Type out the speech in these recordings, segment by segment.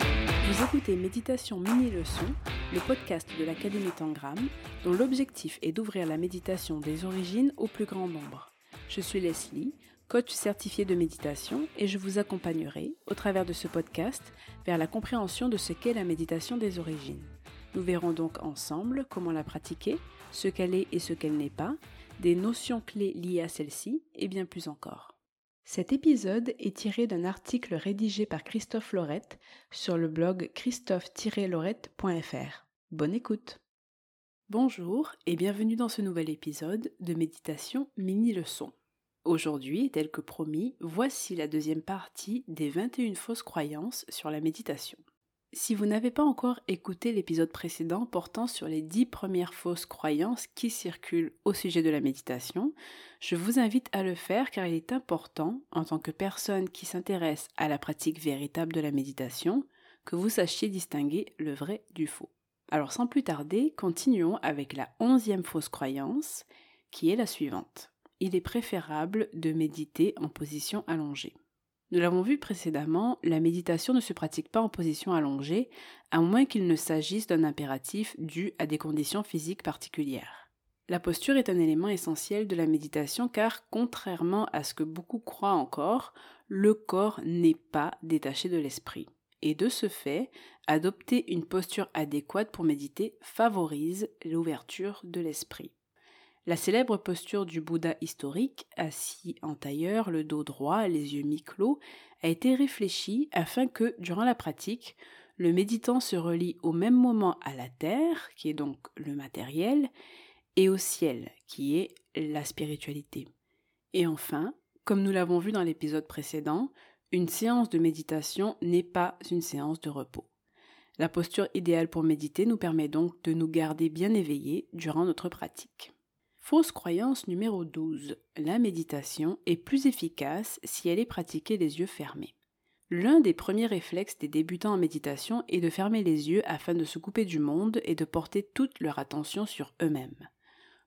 Vous écoutez Méditation Mini Leçon, le podcast de l'Académie Tangram, dont l'objectif est d'ouvrir la méditation des origines au plus grand nombre. Je suis Leslie, coach certifié de méditation, et je vous accompagnerai, au travers de ce podcast, vers la compréhension de ce qu'est la méditation des origines. Nous verrons donc ensemble comment la pratiquer, ce qu'elle est et ce qu'elle n'est pas, des notions clés liées à celle-ci, et bien plus encore. Cet épisode est tiré d'un article rédigé par Christophe Laurette sur le blog christophe-laurette.fr. Bonne écoute Bonjour et bienvenue dans ce nouvel épisode de méditation mini-leçon. Aujourd'hui, tel que promis, voici la deuxième partie des 21 fausses croyances sur la méditation. Si vous n'avez pas encore écouté l'épisode précédent portant sur les dix premières fausses croyances qui circulent au sujet de la méditation, je vous invite à le faire car il est important, en tant que personne qui s'intéresse à la pratique véritable de la méditation, que vous sachiez distinguer le vrai du faux. Alors sans plus tarder, continuons avec la onzième fausse croyance, qui est la suivante. Il est préférable de méditer en position allongée. Nous l'avons vu précédemment, la méditation ne se pratique pas en position allongée, à moins qu'il ne s'agisse d'un impératif dû à des conditions physiques particulières. La posture est un élément essentiel de la méditation car, contrairement à ce que beaucoup croient encore, le corps n'est pas détaché de l'esprit. Et de ce fait, adopter une posture adéquate pour méditer favorise l'ouverture de l'esprit. La célèbre posture du Bouddha historique, assis en tailleur, le dos droit, les yeux mi-clos, a été réfléchie afin que, durant la pratique, le méditant se relie au même moment à la terre, qui est donc le matériel, et au ciel, qui est la spiritualité. Et enfin, comme nous l'avons vu dans l'épisode précédent, une séance de méditation n'est pas une séance de repos. La posture idéale pour méditer nous permet donc de nous garder bien éveillés durant notre pratique. Fausse croyance numéro 12. La méditation est plus efficace si elle est pratiquée les yeux fermés. L'un des premiers réflexes des débutants en méditation est de fermer les yeux afin de se couper du monde et de porter toute leur attention sur eux-mêmes.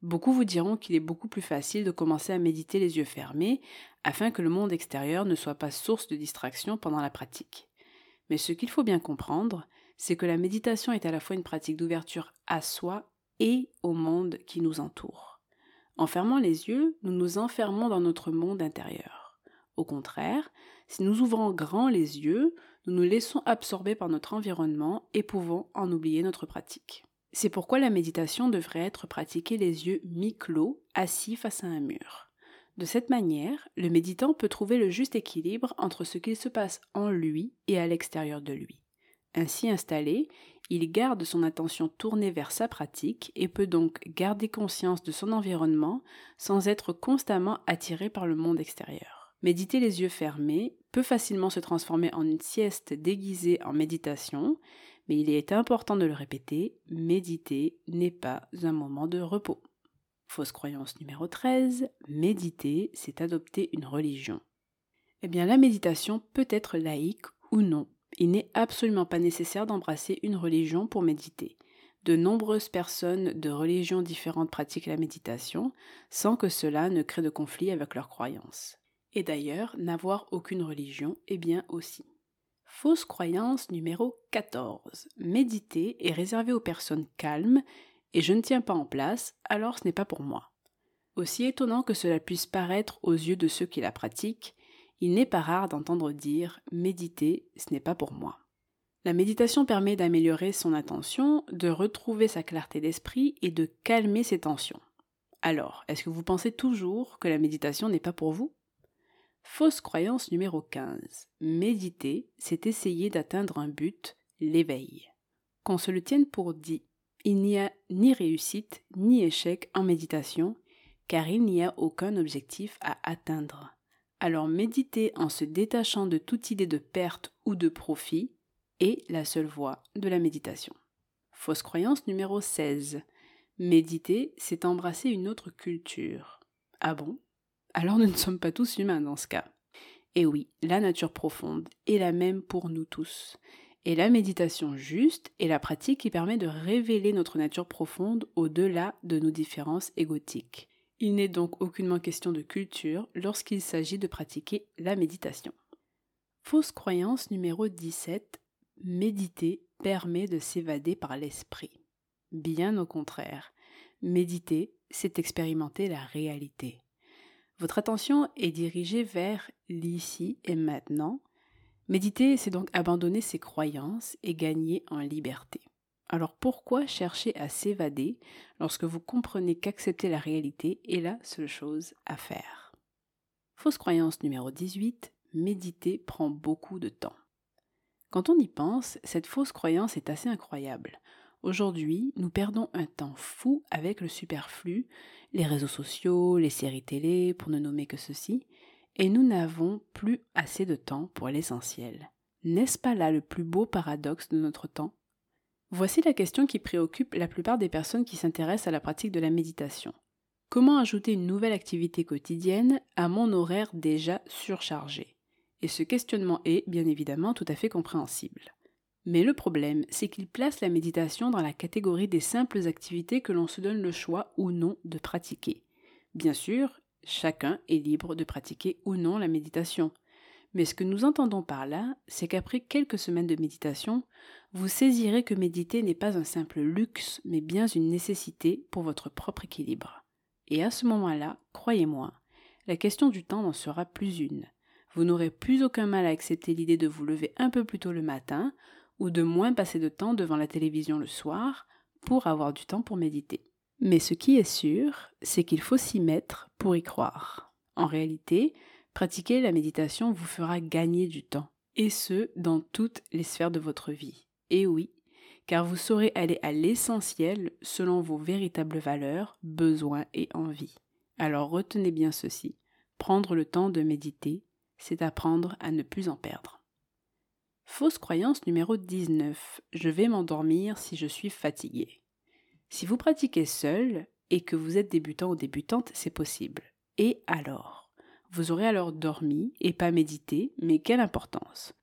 Beaucoup vous diront qu'il est beaucoup plus facile de commencer à méditer les yeux fermés afin que le monde extérieur ne soit pas source de distraction pendant la pratique. Mais ce qu'il faut bien comprendre, c'est que la méditation est à la fois une pratique d'ouverture à soi et au monde qui nous entoure. En fermant les yeux, nous nous enfermons dans notre monde intérieur. Au contraire, si nous ouvrons grand les yeux, nous nous laissons absorber par notre environnement et pouvons en oublier notre pratique. C'est pourquoi la méditation devrait être pratiquée les yeux mi-clos, assis face à un mur. De cette manière, le méditant peut trouver le juste équilibre entre ce qu'il se passe en lui et à l'extérieur de lui. Ainsi installé, il garde son attention tournée vers sa pratique et peut donc garder conscience de son environnement sans être constamment attiré par le monde extérieur. Méditer les yeux fermés peut facilement se transformer en une sieste déguisée en méditation, mais il est important de le répéter, méditer n'est pas un moment de repos. Fausse croyance numéro 13, méditer, c'est adopter une religion. Eh bien, la méditation peut être laïque ou non il n'est absolument pas nécessaire d'embrasser une religion pour méditer. De nombreuses personnes de religions différentes pratiquent la méditation sans que cela ne crée de conflit avec leurs croyances. Et d'ailleurs, n'avoir aucune religion est bien aussi. Fausse croyance numéro 14. Méditer est réservé aux personnes calmes et je ne tiens pas en place, alors ce n'est pas pour moi. Aussi étonnant que cela puisse paraître aux yeux de ceux qui la pratiquent, il n'est pas rare d'entendre dire méditer, ce n'est pas pour moi. La méditation permet d'améliorer son attention, de retrouver sa clarté d'esprit et de calmer ses tensions. Alors, est-ce que vous pensez toujours que la méditation n'est pas pour vous? Fausse croyance numéro 15. Méditer, c'est essayer d'atteindre un but, l'éveil. Qu'on se le tienne pour dit, il n'y a ni réussite ni échec en méditation, car il n'y a aucun objectif à atteindre. Alors méditer en se détachant de toute idée de perte ou de profit est la seule voie de la méditation. Fausse croyance numéro 16. Méditer, c'est embrasser une autre culture. Ah bon? Alors nous ne sommes pas tous humains dans ce cas. Et oui, la nature profonde est la même pour nous tous. Et la méditation juste est la pratique qui permet de révéler notre nature profonde au-delà de nos différences égotiques. Il n'est donc aucunement question de culture lorsqu'il s'agit de pratiquer la méditation. Fausse croyance numéro 17. Méditer permet de s'évader par l'esprit. Bien au contraire. Méditer, c'est expérimenter la réalité. Votre attention est dirigée vers l'ici et maintenant. Méditer, c'est donc abandonner ses croyances et gagner en liberté. Alors pourquoi chercher à s'évader lorsque vous comprenez qu'accepter la réalité est la seule chose à faire? Fausse croyance numéro 18, méditer prend beaucoup de temps. Quand on y pense, cette fausse croyance est assez incroyable. Aujourd'hui, nous perdons un temps fou avec le superflu, les réseaux sociaux, les séries télé, pour ne nommer que ceci, et nous n'avons plus assez de temps pour l'essentiel. N'est-ce pas là le plus beau paradoxe de notre temps? Voici la question qui préoccupe la plupart des personnes qui s'intéressent à la pratique de la méditation. Comment ajouter une nouvelle activité quotidienne à mon horaire déjà surchargé? Et ce questionnement est, bien évidemment, tout à fait compréhensible. Mais le problème, c'est qu'il place la méditation dans la catégorie des simples activités que l'on se donne le choix ou non de pratiquer. Bien sûr, chacun est libre de pratiquer ou non la méditation. Mais ce que nous entendons par là, c'est qu'après quelques semaines de méditation, vous saisirez que méditer n'est pas un simple luxe, mais bien une nécessité pour votre propre équilibre. Et à ce moment-là, croyez-moi, la question du temps n'en sera plus une. Vous n'aurez plus aucun mal à accepter l'idée de vous lever un peu plus tôt le matin ou de moins passer de temps devant la télévision le soir pour avoir du temps pour méditer. Mais ce qui est sûr, c'est qu'il faut s'y mettre pour y croire. En réalité, pratiquer la méditation vous fera gagner du temps, et ce, dans toutes les sphères de votre vie. Et oui, car vous saurez aller à l'essentiel selon vos véritables valeurs, besoins et envies. Alors retenez bien ceci, prendre le temps de méditer, c'est apprendre à ne plus en perdre. Fausse croyance numéro 19. Je vais m'endormir si je suis fatigué. Si vous pratiquez seul et que vous êtes débutant ou débutante, c'est possible. Et alors? Vous aurez alors dormi et pas médité, mais quelle importance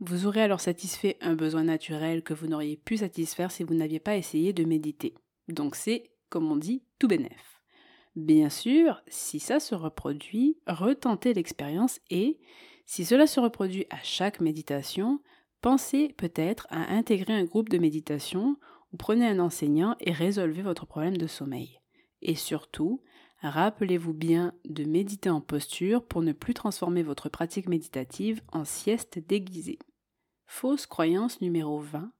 vous aurez alors satisfait un besoin naturel que vous n'auriez pu satisfaire si vous n'aviez pas essayé de méditer. Donc c'est, comme on dit, tout bénef. Bien sûr, si ça se reproduit, retentez l'expérience et, si cela se reproduit à chaque méditation, pensez peut-être à intégrer un groupe de méditation ou prenez un enseignant et résolvez votre problème de sommeil. Et surtout, rappelez-vous bien de méditer en posture pour ne plus transformer votre pratique méditative en sieste déguisée. Fausse croyance numéro 20.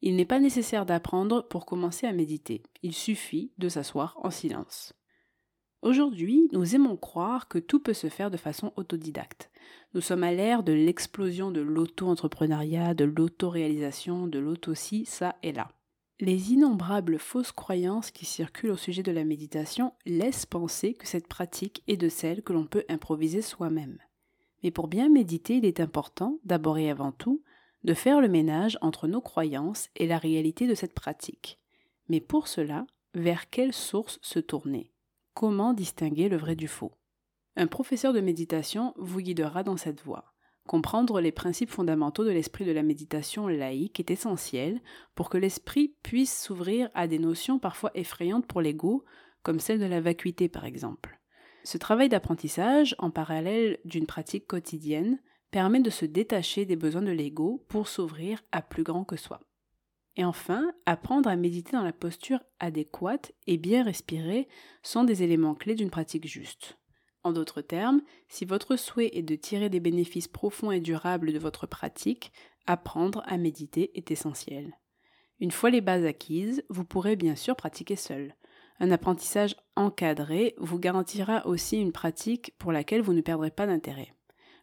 Il n'est pas nécessaire d'apprendre pour commencer à méditer, il suffit de s'asseoir en silence. Aujourd'hui, nous aimons croire que tout peut se faire de façon autodidacte. Nous sommes à l'ère de l'explosion de l'auto-entrepreneuriat, de l'auto-réalisation, de l'auto-ci, ça et là. Les innombrables fausses croyances qui circulent au sujet de la méditation laissent penser que cette pratique est de celle que l'on peut improviser soi-même. Mais pour bien méditer, il est important, d'abord et avant tout, de faire le ménage entre nos croyances et la réalité de cette pratique. Mais pour cela, vers quelle source se tourner? Comment distinguer le vrai du faux? Un professeur de méditation vous guidera dans cette voie. Comprendre les principes fondamentaux de l'esprit de la méditation laïque est essentiel pour que l'esprit puisse s'ouvrir à des notions parfois effrayantes pour l'ego, comme celle de la vacuité par exemple. Ce travail d'apprentissage, en parallèle d'une pratique quotidienne, permet de se détacher des besoins de l'ego pour s'ouvrir à plus grand que soi. Et enfin, apprendre à méditer dans la posture adéquate et bien respirer sont des éléments clés d'une pratique juste. En d'autres termes, si votre souhait est de tirer des bénéfices profonds et durables de votre pratique, apprendre à méditer est essentiel. Une fois les bases acquises, vous pourrez bien sûr pratiquer seul. Un apprentissage encadré vous garantira aussi une pratique pour laquelle vous ne perdrez pas d'intérêt.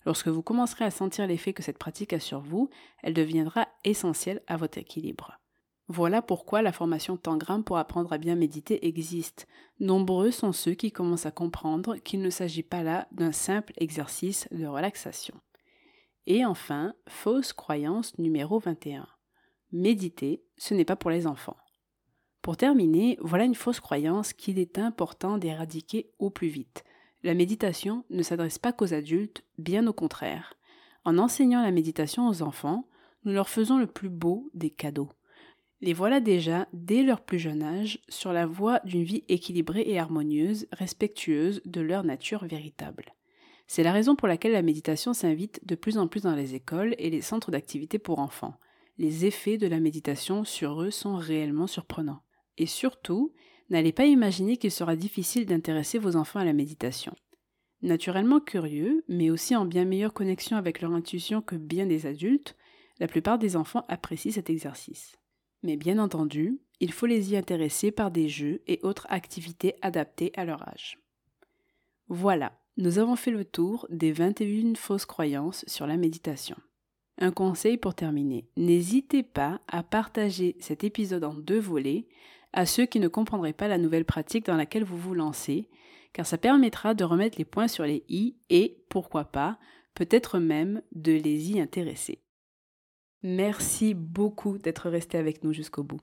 Lorsque vous commencerez à sentir l'effet que cette pratique a sur vous, elle deviendra essentielle à votre équilibre. Voilà pourquoi la formation Tangram pour apprendre à bien méditer existe. Nombreux sont ceux qui commencent à comprendre qu'il ne s'agit pas là d'un simple exercice de relaxation. Et enfin, fausse croyance numéro 21. Méditer, ce n'est pas pour les enfants. Pour terminer, voilà une fausse croyance qu'il est important d'éradiquer au plus vite. La méditation ne s'adresse pas qu'aux adultes, bien au contraire. En enseignant la méditation aux enfants, nous leur faisons le plus beau des cadeaux. Les voilà déjà, dès leur plus jeune âge, sur la voie d'une vie équilibrée et harmonieuse, respectueuse de leur nature véritable. C'est la raison pour laquelle la méditation s'invite de plus en plus dans les écoles et les centres d'activité pour enfants. Les effets de la méditation sur eux sont réellement surprenants. Et surtout, n'allez pas imaginer qu'il sera difficile d'intéresser vos enfants à la méditation. Naturellement curieux, mais aussi en bien meilleure connexion avec leur intuition que bien des adultes, la plupart des enfants apprécient cet exercice. Mais bien entendu, il faut les y intéresser par des jeux et autres activités adaptées à leur âge. Voilà, nous avons fait le tour des 21 fausses croyances sur la méditation. Un conseil pour terminer, n'hésitez pas à partager cet épisode en deux volets à ceux qui ne comprendraient pas la nouvelle pratique dans laquelle vous vous lancez, car ça permettra de remettre les points sur les i et, pourquoi pas, peut-être même de les y intéresser. Merci beaucoup d'être resté avec nous jusqu'au bout.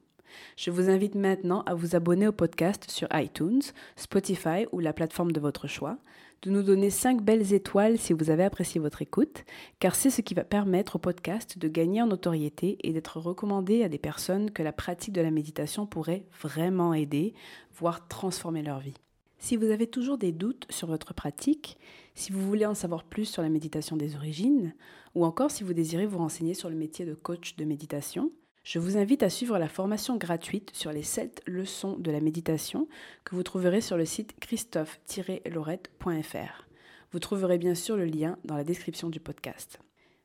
Je vous invite maintenant à vous abonner au podcast sur iTunes, Spotify ou la plateforme de votre choix, de nous donner 5 belles étoiles si vous avez apprécié votre écoute, car c'est ce qui va permettre au podcast de gagner en notoriété et d'être recommandé à des personnes que la pratique de la méditation pourrait vraiment aider, voire transformer leur vie. Si vous avez toujours des doutes sur votre pratique, si vous voulez en savoir plus sur la méditation des origines, ou encore si vous désirez vous renseigner sur le métier de coach de méditation, je vous invite à suivre la formation gratuite sur les 7 leçons de la méditation que vous trouverez sur le site christophe-laurette.fr. Vous trouverez bien sûr le lien dans la description du podcast.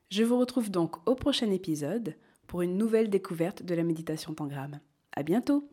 Je vous retrouve donc au prochain épisode pour une nouvelle découverte de la méditation tangram. À bientôt!